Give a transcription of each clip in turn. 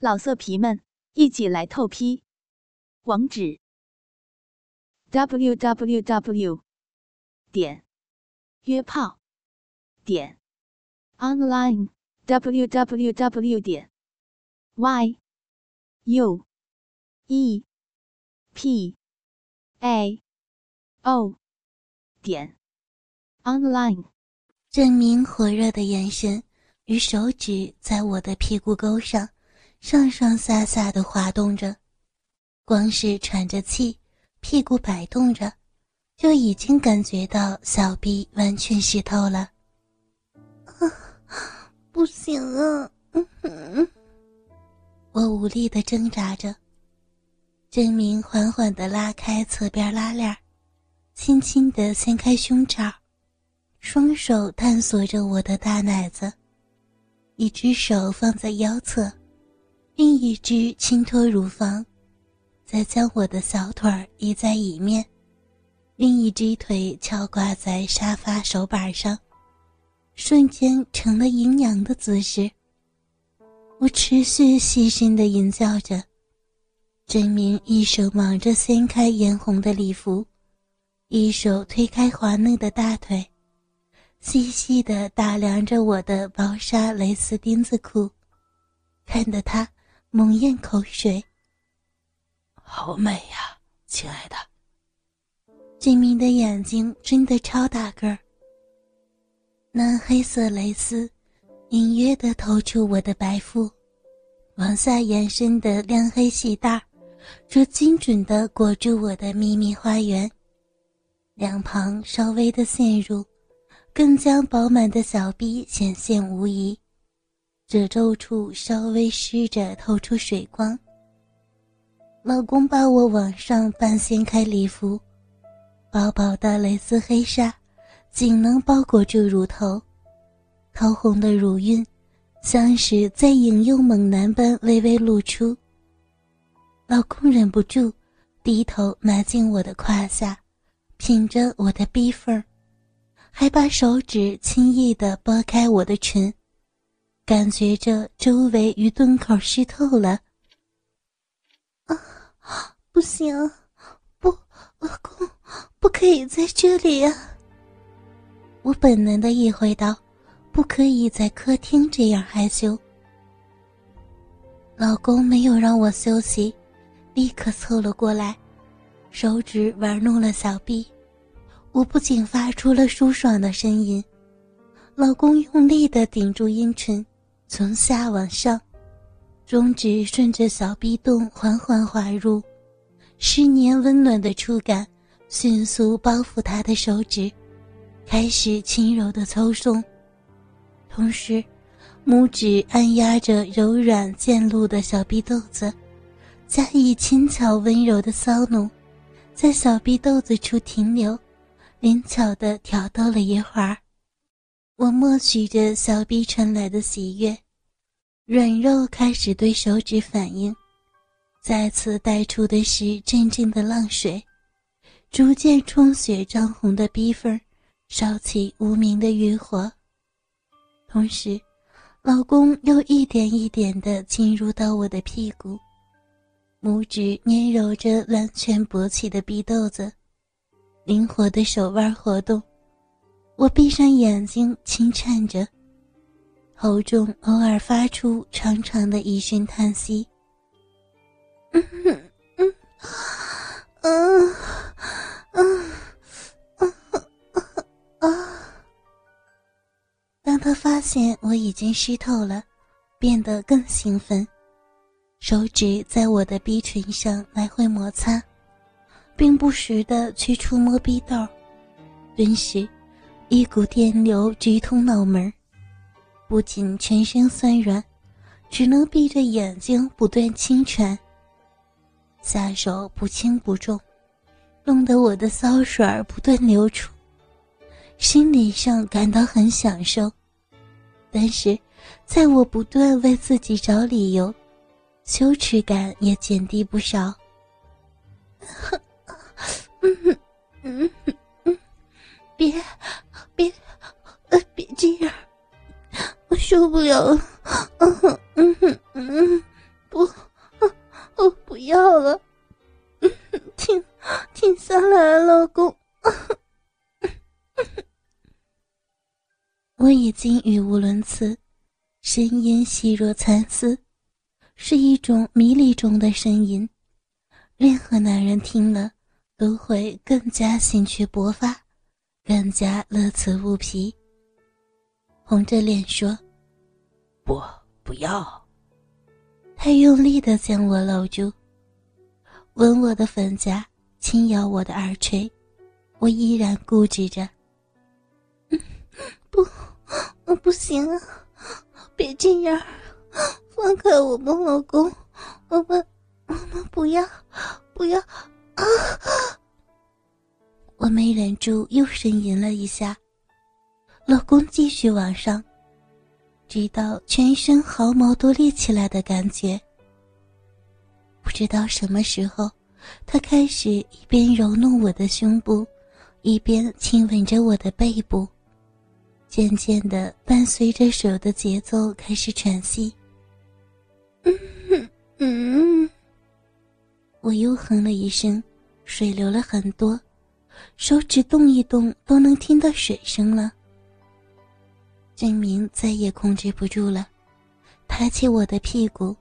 老色皮们，一起来透批！网址：w w w 点约炮点 online w w w 点 y u e p a o 点 online。郑明火热的眼神与手指在我的屁股沟上。上上下下的滑动着，光是喘着气，屁股摆动着，就已经感觉到小臂完全湿透了。啊，不行啊！我无力的挣扎着。郑明缓缓的拉开侧边拉链，轻轻的掀开胸罩，双手探索着我的大奶子，一只手放在腰侧。另一只轻托乳房，再将我的小腿儿倚在椅面，另一只腿翘挂在沙发手板上，瞬间成了阴阳的姿势。我持续细心的吟叫着，真明一手忙着掀开嫣红的礼服，一手推开滑嫩的大腿，细细的打量着我的薄纱蕾丝丁字裤，看得他。猛咽口水，好美呀，亲爱的。俊明的眼睛真的超大个儿。那黑色蕾丝隐约的透出我的白腹，往下延伸的亮黑细带则精准的裹住我的秘密花园，两旁稍微的陷入，更将饱满的小臂显现无疑。褶皱处稍微湿着，透出水光。老公把我往上半掀开礼服，薄薄的蕾丝黑纱仅能包裹住乳头，桃红的乳晕像是在引诱猛男般微微露出。老公忍不住低头埋进我的胯下，品着我的逼缝儿，还把手指轻易地拨开我的唇。感觉着周围与洞口湿透了，啊，不行，不，老公，不可以在这里呀！我本能的意会到，不可以在客厅这样害羞。老公没有让我休息，立刻凑了过来，手指玩弄了小臂，我不仅发出了舒爽的声音，老公用力的顶住阴唇。从下往上，中指顺着小臂洞缓缓滑入，湿黏温暖的触感迅速包覆他的手指，开始轻柔的抽送，同时，拇指按压着柔软渐露的小臂豆子，加以轻巧温柔的骚弄，在小臂豆子处停留，灵巧的挑逗了一会儿。我默许着小臂传来的喜悦，软肉开始对手指反应，再次带出的是阵阵的浪水，逐渐充血涨红的逼缝，烧起无名的欲火。同时，老公又一点一点地进入到我的屁股，拇指捏揉着完全勃起的逼豆子，灵活的手腕活动。我闭上眼睛，轻颤着，喉中偶尔发出长长的一声叹息。嗯嗯嗯嗯嗯啊！当他发现我已经湿透了，变得更兴奋，手指在我的逼唇上来回摩擦，并不时的去触摸逼豆，顿时。一股电流直通脑门不仅全身酸软，只能闭着眼睛不断轻喘。下手不轻不重，弄得我的骚水不断流出，心理上感到很享受，但是在我不断为自己找理由，羞耻感也减低不少。别，呃，别这样，我受不了了。嗯哼，嗯哼，嗯，不，我不要了，停，停下来，老公。我已经语无伦次，声音细若蚕丝，是一种迷离中的声音，任何男人听了都会更加兴趣勃发，更加乐此不疲。红着脸说：“不，不要。”他用力的将我搂住，吻我的粉颊，轻咬我的耳垂。我依然固执着。不，我不行啊！别这样，放开我们，老公！我们，我们不要，不要啊！我没忍住，又呻吟了一下。老公继续往上。直到全身毫毛都立起来的感觉。不知道什么时候，他开始一边揉弄我的胸部，一边亲吻着我的背部。渐渐的，伴随着手的节奏，开始喘息。嗯嗯，我又哼了一声，水流了很多，手指动一动都能听到水声了。郑明再也控制不住了，抬起我的屁股，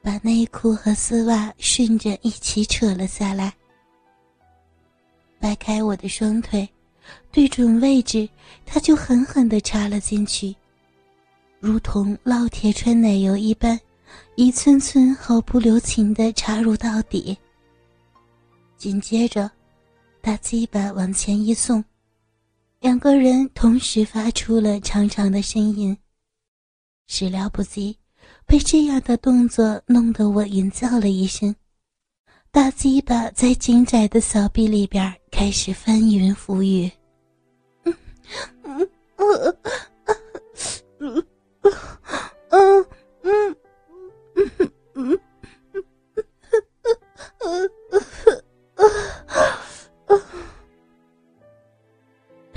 把内裤和丝袜顺着一起扯了下来，掰开我的双腿，对准位置，他就狠狠地插了进去，如同烙铁穿奶油一般，一寸寸毫不留情地插入到底。紧接着，大鸡巴往前一送。两个人同时发出了长长的声音。始料不及，被这样的动作弄得我淫叫了一声，大鸡巴在紧窄的小臂里边开始翻云覆雨。嗯嗯嗯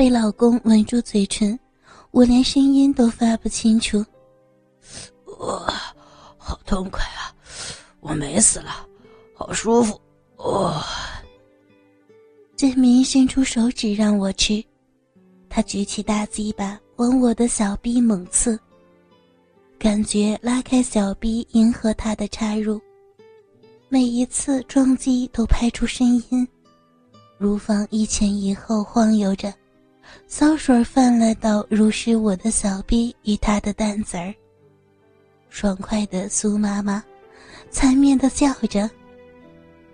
被老公吻住嘴唇，我连声音都发不清楚。哇，好痛快啊！我美死了，好舒服。哇！振明伸出手指让我吃，他举起大鸡巴往我的小臂猛刺，感觉拉开小臂迎合他的插入，每一次撞击都拍出声音，乳房一前一后晃悠着。骚水泛滥到濡湿我的小臂与他的蛋子儿。爽快的苏妈妈，缠绵的叫着：“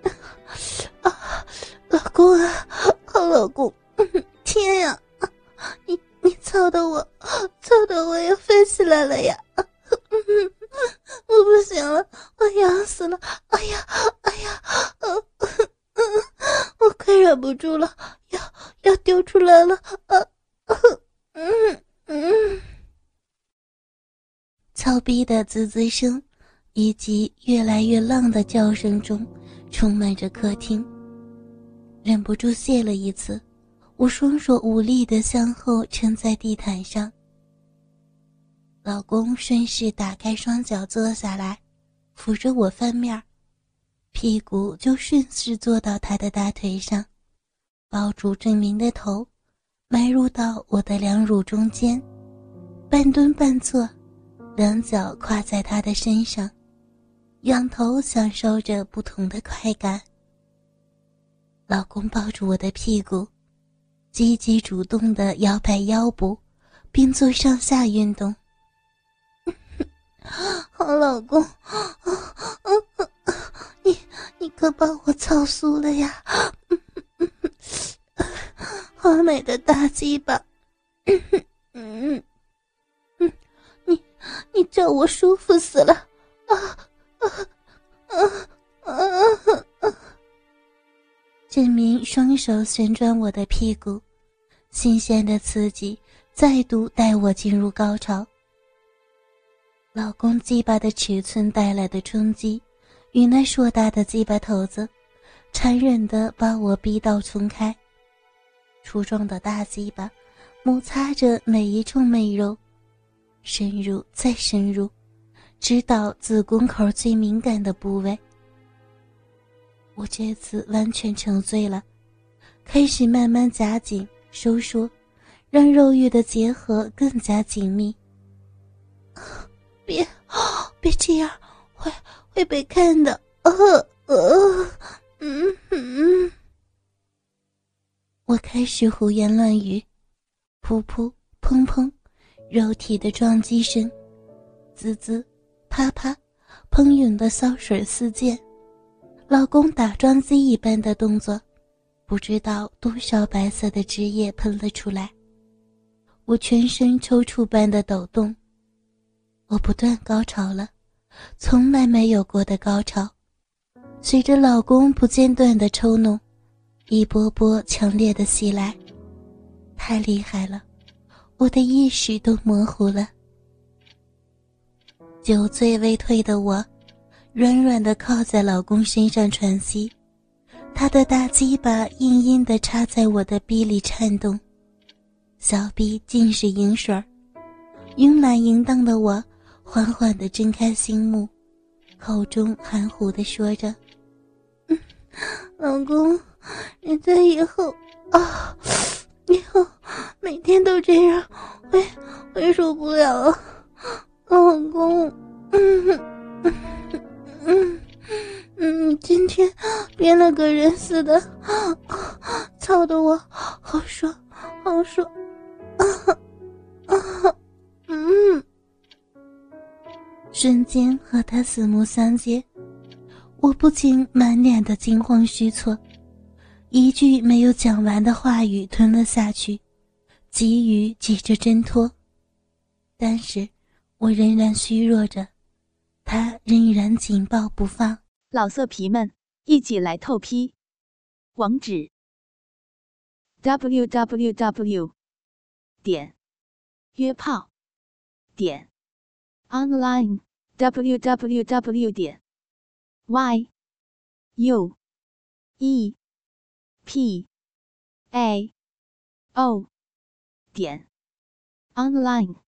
啊，老公啊，好老公！天呀，你你操的我，操的我要飞起来了呀！我不行了，我痒死了！哎呀，哎呀，我快忍不住了。”要要丢出来了！啊，嗯嗯，操逼的滋滋声，以及越来越浪的叫声中，充满着客厅。忍不住泄了一次，我双手无力的向后撑在地毯上。老公顺势打开双脚坐下来，扶着我翻面，屁股就顺势坐到他的大腿上。抱住郑明的头，埋入到我的两乳中间，半蹲半坐，两脚跨在他的身上，仰头享受着不同的快感。老公抱住我的屁股，积极主动的摇摆腰部，并做上下运动。好 老公，你你可把我操酥了呀！好美的大鸡巴，嗯嗯嗯，你你叫我舒服死了啊啊啊啊啊！啊明双手旋转我的屁股，新鲜的刺激再度带我进入高潮。老公鸡巴的尺寸带来的冲击，与那硕大的鸡巴头子，残忍的把我逼到松开。粗壮的大鸡巴摩擦着每一处美肉，深入再深入，直到子宫口最敏感的部位。我这次完全沉醉了，开始慢慢夹紧、收缩，让肉欲的结合更加紧密。别，别这样，会会被看的。呃呃，嗯嗯。我开始胡言乱语，噗噗砰砰，肉体的撞击声，滋滋，啪啪，喷涌的骚水四溅，老公打桩机一般的动作，不知道多少白色的汁液喷了出来，我全身抽搐般的抖动。我不断高潮了，从来没有过的高潮，随着老公不间断的抽弄，一波波强烈的袭来，太厉害了，我的意识都模糊了。酒醉未退的我，软软的靠在老公身上喘息，他的大鸡巴硬硬的插在我的逼里颤动，小逼尽是银水儿，慵懒淫荡的我。缓缓的睁开心目，口中含糊的说着：“嗯，老公，你在以后啊，以后每天都这样，会会受不了啊，老公。嗯嗯嗯嗯，今天变了个人似的，操的我好爽，好爽。”瞬间和他四目相接，我不禁满脸的惊慌失措，一句没有讲完的话语吞了下去，急于急着挣脱，但是我仍然虚弱着，他仍然紧抱不放。老色皮们，一起来透批，网址：w w w. 点约炮点 online。www 点 y u e p a o 点 online。